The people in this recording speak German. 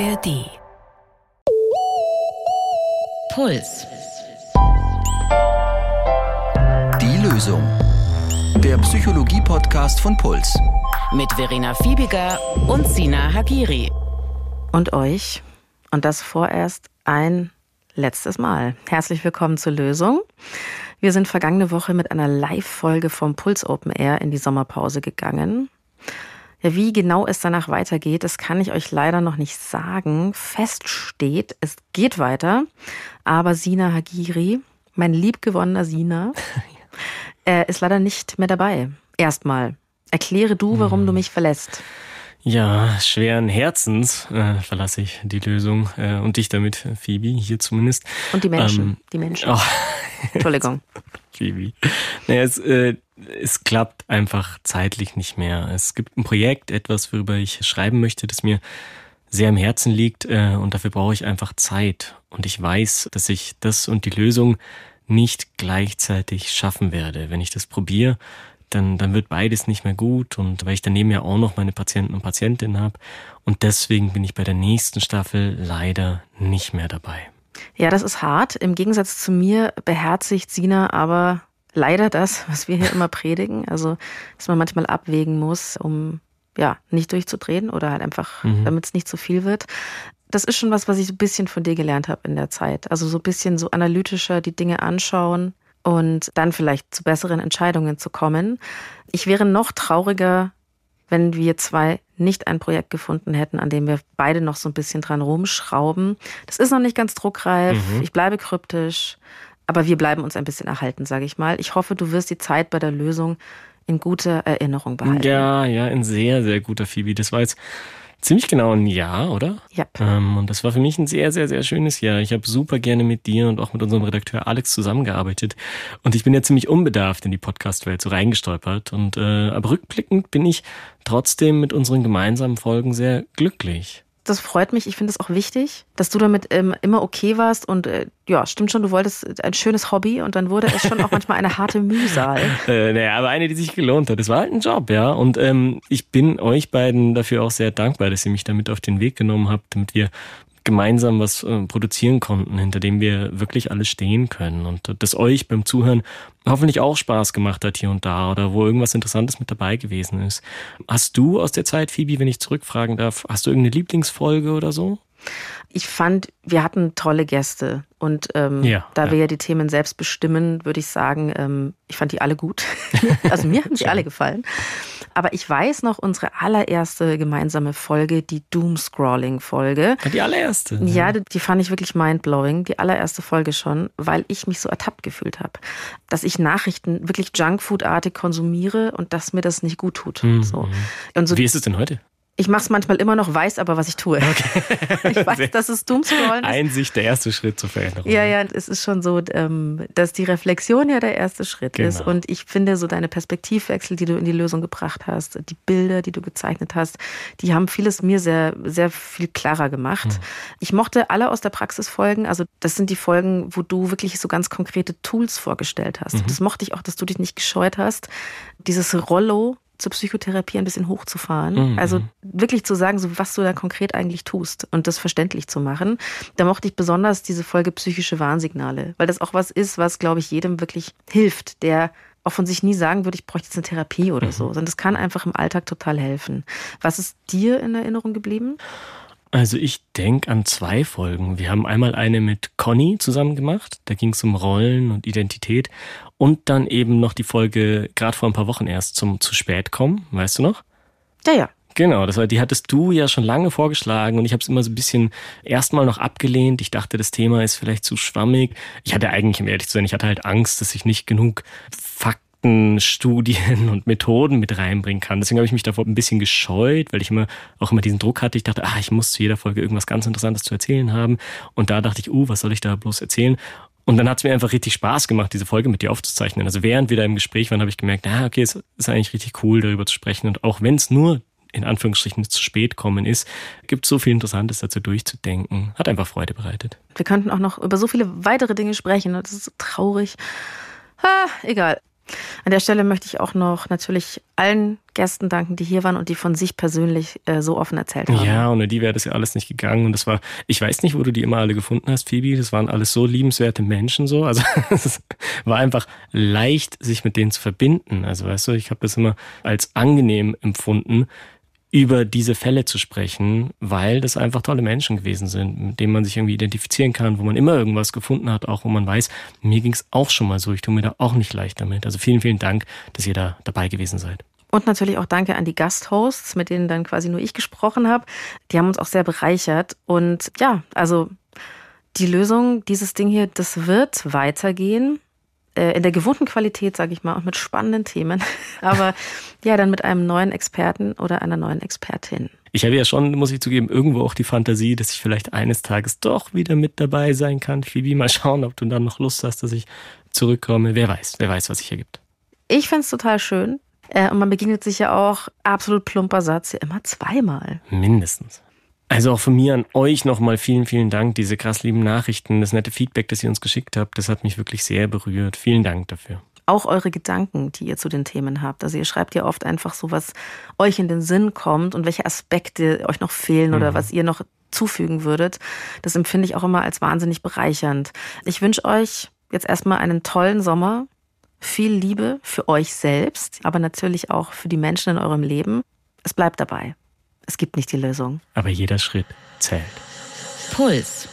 ARD. Puls. Die Lösung. Der Psychologie-Podcast von Puls. Mit Verena Fiebiger und Sina Hagiri. Und euch. Und das vorerst ein letztes Mal. Herzlich willkommen zur Lösung. Wir sind vergangene Woche mit einer Live-Folge vom Puls Open Air in die Sommerpause gegangen. Wie genau es danach weitergeht, das kann ich euch leider noch nicht sagen. Fest steht, es geht weiter. Aber Sina Hagiri, mein liebgewonnener Sina, äh, ist leider nicht mehr dabei. Erstmal. Erkläre du, warum hm. du mich verlässt. Ja, schweren Herzens äh, verlasse ich die Lösung äh, und dich damit, Phoebe, hier zumindest. Und die Menschen, ähm, die Menschen. Oh. Entschuldigung. Phoebe. Naja, es, äh, es klappt einfach zeitlich nicht mehr. Es gibt ein Projekt, etwas, worüber ich schreiben möchte, das mir sehr am Herzen liegt äh, und dafür brauche ich einfach Zeit. Und ich weiß, dass ich das und die Lösung nicht gleichzeitig schaffen werde. Wenn ich das probiere, dann, dann wird beides nicht mehr gut und weil ich daneben ja auch noch meine Patienten und Patientinnen habe. Und deswegen bin ich bei der nächsten Staffel leider nicht mehr dabei. Ja, das ist hart. Im Gegensatz zu mir beherzigt Sina aber leider das, was wir hier immer predigen. Also, dass man manchmal abwägen muss, um ja nicht durchzudrehen oder halt einfach, mhm. damit es nicht zu viel wird. Das ist schon was, was ich so ein bisschen von dir gelernt habe in der Zeit. Also so ein bisschen so analytischer die Dinge anschauen und dann vielleicht zu besseren Entscheidungen zu kommen. Ich wäre noch trauriger, wenn wir zwei nicht ein Projekt gefunden hätten, an dem wir beide noch so ein bisschen dran rumschrauben. Das ist noch nicht ganz druckreif. Mhm. Ich bleibe kryptisch. Aber wir bleiben uns ein bisschen erhalten, sage ich mal. Ich hoffe, du wirst die Zeit bei der Lösung in guter Erinnerung behalten. Ja, ja, in sehr, sehr guter Phoebe. Das war jetzt ziemlich genau ein Jahr, oder? Ja. Ähm, und das war für mich ein sehr, sehr, sehr schönes Jahr. Ich habe super gerne mit dir und auch mit unserem Redakteur Alex zusammengearbeitet. Und ich bin ja ziemlich unbedarft in die Podcast-Welt so reingestolpert. Und äh, aber rückblickend bin ich trotzdem mit unseren gemeinsamen Folgen sehr glücklich das freut mich. Ich finde es auch wichtig, dass du damit ähm, immer okay warst. Und äh, ja, stimmt schon, du wolltest ein schönes Hobby und dann wurde es schon auch manchmal eine harte Mühsal. äh, naja, aber eine, die sich gelohnt hat. Es war halt ein Job, ja. Und ähm, ich bin euch beiden dafür auch sehr dankbar, dass ihr mich damit auf den Weg genommen habt, damit wir gemeinsam was äh, produzieren konnten, hinter dem wir wirklich alle stehen können und das euch beim Zuhören hoffentlich auch Spaß gemacht hat hier und da oder wo irgendwas Interessantes mit dabei gewesen ist. Hast du aus der Zeit, Phoebe, wenn ich zurückfragen darf, hast du irgendeine Lieblingsfolge oder so? Ich fand, wir hatten tolle Gäste. Und ähm, ja, da ja. wir ja die Themen selbst bestimmen, würde ich sagen, ähm, ich fand die alle gut. also mir haben die alle gefallen. Aber ich weiß noch unsere allererste gemeinsame Folge, die Doomscrolling-Folge. Die allererste? Ja, die, die fand ich wirklich mindblowing. Die allererste Folge schon, weil ich mich so ertappt gefühlt habe. Dass ich Nachrichten wirklich Junkfood-artig konsumiere und dass mir das nicht gut tut. Mhm. So. So, Wie ist es denn heute? Ich mache es manchmal immer noch, weiß aber, was ich tue. Okay. Ich weiß, dass es Doomscrollen ist. Einsicht, der erste Schritt zur Veränderung. Ja, ja, es ist schon so, ähm, dass die Reflexion ja der erste Schritt genau. ist. Und ich finde, so deine Perspektivwechsel, die du in die Lösung gebracht hast, die Bilder, die du gezeichnet hast, die haben vieles mir sehr, sehr viel klarer gemacht. Hm. Ich mochte alle aus der Praxis Folgen. Also, das sind die Folgen, wo du wirklich so ganz konkrete Tools vorgestellt hast. Mhm. Das mochte ich auch, dass du dich nicht gescheut hast. Dieses Rollo, zur Psychotherapie ein bisschen hochzufahren. Mhm. Also wirklich zu sagen, so was du da konkret eigentlich tust und das verständlich zu machen. Da mochte ich besonders diese Folge psychische Warnsignale, weil das auch was ist, was, glaube ich, jedem wirklich hilft, der auch von sich nie sagen würde, ich bräuchte jetzt eine Therapie oder mhm. so, sondern das kann einfach im Alltag total helfen. Was ist dir in Erinnerung geblieben? Also ich denke an zwei Folgen. Wir haben einmal eine mit Conny zusammen gemacht. Da ging es um Rollen und Identität. Und dann eben noch die Folge, gerade vor ein paar Wochen erst, zum zu spät kommen. Weißt du noch? Ja, ja. Genau, das war, die hattest du ja schon lange vorgeschlagen und ich habe es immer so ein bisschen erstmal noch abgelehnt. Ich dachte, das Thema ist vielleicht zu schwammig. Ich hatte eigentlich, um ehrlich zu sein, ich hatte halt Angst, dass ich nicht genug Fakten Studien und Methoden mit reinbringen kann. Deswegen habe ich mich davor ein bisschen gescheut, weil ich immer auch immer diesen Druck hatte. Ich dachte, ah, ich muss zu jeder Folge irgendwas ganz Interessantes zu erzählen haben. Und da dachte ich, uh, was soll ich da bloß erzählen? Und dann hat es mir einfach richtig Spaß gemacht, diese Folge mit dir aufzuzeichnen. Also während wir da im Gespräch waren, habe ich gemerkt, ah, okay, es ist eigentlich richtig cool, darüber zu sprechen. Und auch wenn es nur in Anführungsstrichen zu spät kommen ist, gibt es so viel Interessantes dazu durchzudenken. Hat einfach Freude bereitet. Wir könnten auch noch über so viele weitere Dinge sprechen. Das ist so traurig. Ah, egal. An der Stelle möchte ich auch noch natürlich allen Gästen danken, die hier waren und die von sich persönlich äh, so offen erzählt haben. Ja, ohne die wäre das ja alles nicht gegangen. Und das war, ich weiß nicht, wo du die immer alle gefunden hast, Phoebe. Das waren alles so liebenswerte Menschen so. Also es war einfach leicht, sich mit denen zu verbinden. Also weißt du, ich habe das immer als angenehm empfunden, über diese Fälle zu sprechen, weil das einfach tolle Menschen gewesen sind, mit denen man sich irgendwie identifizieren kann, wo man immer irgendwas gefunden hat, auch wo man weiß, mir ging es auch schon mal so, ich tue mir da auch nicht leicht damit. Also vielen, vielen Dank, dass ihr da dabei gewesen seid. Und natürlich auch danke an die Gasthosts, mit denen dann quasi nur ich gesprochen habe. Die haben uns auch sehr bereichert. Und ja, also die Lösung, dieses Ding hier, das wird weitergehen. Äh, in der gewohnten Qualität, sage ich mal, und mit spannenden Themen. Aber ja, dann mit einem neuen Experten oder einer neuen Expertin. Ich habe ja schon, muss ich zugeben, irgendwo auch die Fantasie, dass ich vielleicht eines Tages doch wieder mit dabei sein kann. Phoebe, mal schauen, ob du dann noch Lust hast, dass ich zurückkomme. Wer weiß, wer weiß, was sich ergibt. Ich finde es total schön. Äh, und man begegnet sich ja auch absolut plumper Satz ja immer zweimal. Mindestens. Also auch von mir an euch nochmal vielen, vielen Dank. Diese krass lieben Nachrichten, das nette Feedback, das ihr uns geschickt habt, das hat mich wirklich sehr berührt. Vielen Dank dafür. Auch eure Gedanken, die ihr zu den Themen habt. Also ihr schreibt ja oft einfach so, was euch in den Sinn kommt und welche Aspekte euch noch fehlen mhm. oder was ihr noch zufügen würdet. Das empfinde ich auch immer als wahnsinnig bereichernd. Ich wünsche euch jetzt erstmal einen tollen Sommer, viel Liebe für euch selbst, aber natürlich auch für die Menschen in eurem Leben. Es bleibt dabei. Es gibt nicht die Lösung. Aber jeder Schritt zählt. Puls.